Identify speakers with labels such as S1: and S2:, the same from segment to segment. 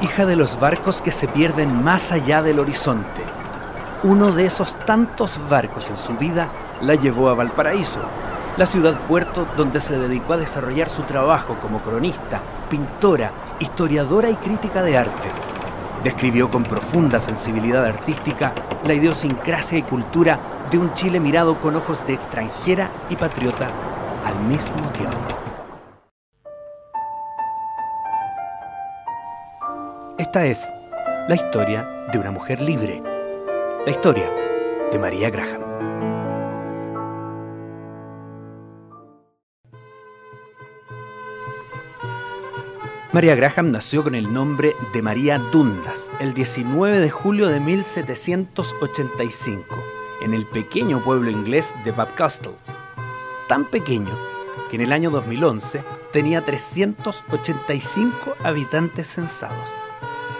S1: hija de los barcos que se pierden más allá del horizonte. Uno de esos tantos barcos en su vida la llevó a Valparaíso, la ciudad puerto donde se dedicó a desarrollar su trabajo como cronista, pintora, historiadora y crítica de arte. Describió con profunda sensibilidad artística la idiosincrasia y cultura de un Chile mirado con ojos de extranjera y patriota al mismo tiempo. Esta es la historia de una mujer libre, la historia de María Graham. María Graham nació con el nombre de María Dundas el 19 de julio de 1785 en el pequeño pueblo inglés de Babcastle. Tan pequeño que en el año 2011 tenía 385 habitantes censados.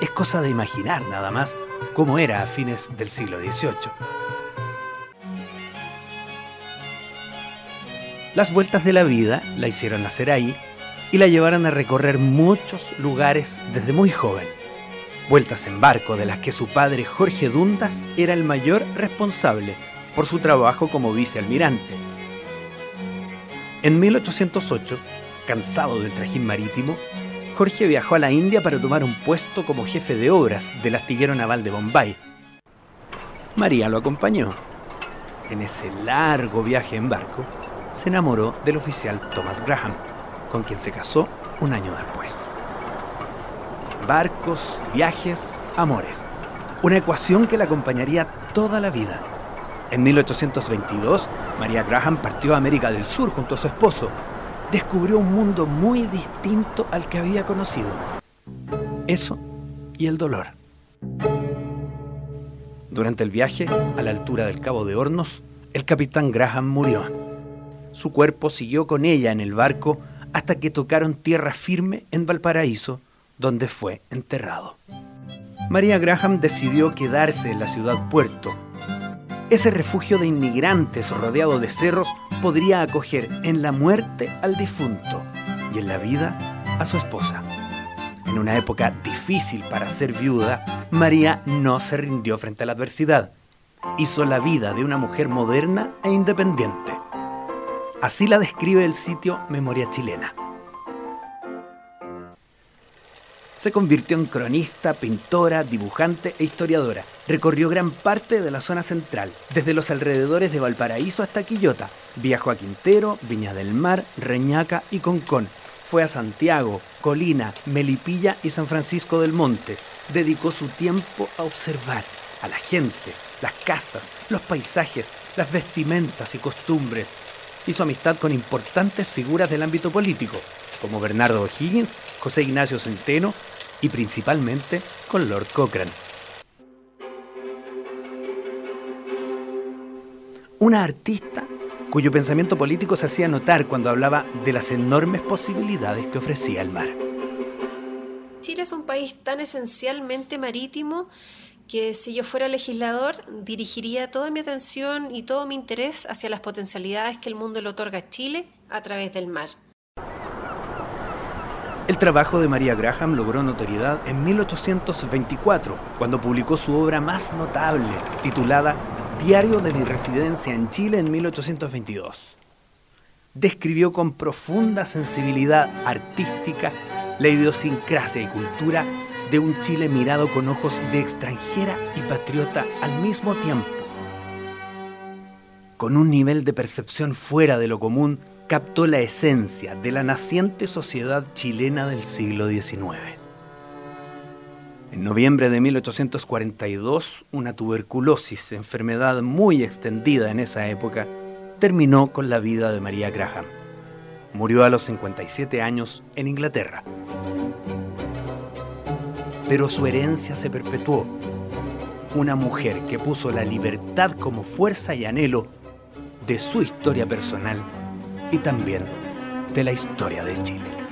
S1: Es cosa de imaginar nada más cómo era a fines del siglo XVIII. Las vueltas de la vida la hicieron nacer ahí y la llevaron a recorrer muchos lugares desde muy joven. Vueltas en barco de las que su padre Jorge Dundas era el mayor responsable por su trabajo como vicealmirante. En 1808, cansado del trajín marítimo, Jorge viajó a la India para tomar un puesto como jefe de obras del astillero naval de Bombay. María lo acompañó. En ese largo viaje en barco, se enamoró del oficial Thomas Graham, con quien se casó un año después. Barcos, viajes, amores. Una ecuación que la acompañaría toda la vida. En 1822, María Graham partió a América del Sur junto a su esposo, descubrió un mundo muy distinto al que había conocido. Eso y el dolor. Durante el viaje, a la altura del Cabo de Hornos, el capitán Graham murió. Su cuerpo siguió con ella en el barco hasta que tocaron tierra firme en Valparaíso, donde fue enterrado. María Graham decidió quedarse en la ciudad puerto, ese refugio de inmigrantes rodeado de cerros podría acoger en la muerte al difunto y en la vida a su esposa. En una época difícil para ser viuda, María no se rindió frente a la adversidad. Hizo la vida de una mujer moderna e independiente. Así la describe el sitio Memoria Chilena. Se convirtió en cronista, pintora, dibujante e historiadora. Recorrió gran parte de la zona central, desde los alrededores de Valparaíso hasta Quillota. Viajó a Quintero, Viña del Mar, Reñaca y Concón. Fue a Santiago, Colina, Melipilla y San Francisco del Monte. Dedicó su tiempo a observar a la gente, las casas, los paisajes, las vestimentas y costumbres. Hizo amistad con importantes figuras del ámbito político, como Bernardo O'Higgins, José Ignacio Centeno y principalmente con Lord Cochrane. Una artista cuyo pensamiento político se hacía notar cuando hablaba de las enormes posibilidades que ofrecía el mar.
S2: Chile es un país tan esencialmente marítimo que si yo fuera legislador dirigiría toda mi atención y todo mi interés hacia las potencialidades que el mundo le otorga a Chile a través del mar.
S1: El trabajo de María Graham logró notoriedad en 1824, cuando publicó su obra más notable, titulada Diario de mi residencia en Chile en 1822. Describió con profunda sensibilidad artística la idiosincrasia y cultura de un Chile mirado con ojos de extranjera y patriota al mismo tiempo. Con un nivel de percepción fuera de lo común, captó la esencia de la naciente sociedad chilena del siglo XIX. En noviembre de 1842, una tuberculosis, enfermedad muy extendida en esa época, terminó con la vida de María Graham. Murió a los 57 años en Inglaterra. Pero su herencia se perpetuó. Una mujer que puso la libertad como fuerza y anhelo de su historia personal y también de la historia de Chile.